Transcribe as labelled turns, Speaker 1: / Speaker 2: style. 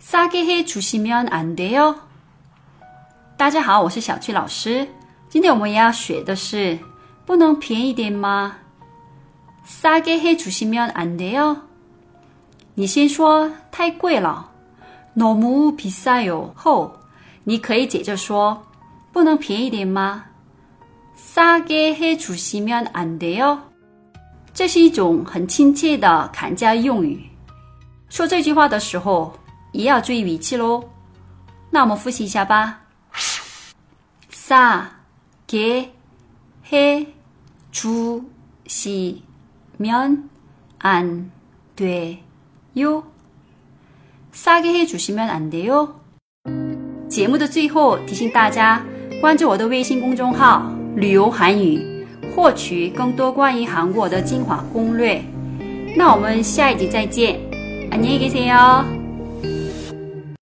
Speaker 1: 싸게해주시면안돼요？大家好，我是小曲老师。今天我们要学的是，不能便宜点吗？싸게해주시면안돼요？你先说太贵了，너무비싸요后，你可以接着说，不能便宜点吗？싸게해주시면안돼요？这是一种很亲切的砍价用语。说这句话的时候， 也要注意语气喽。那我们复习一下吧。싸게해주시면안돼요 싸게해주시면안돼요节目的最后提醒大家关注我的微信公众号“旅游韩语”，获取更多关于韩国的精华攻略。那我们下一集再见，안녕히계세요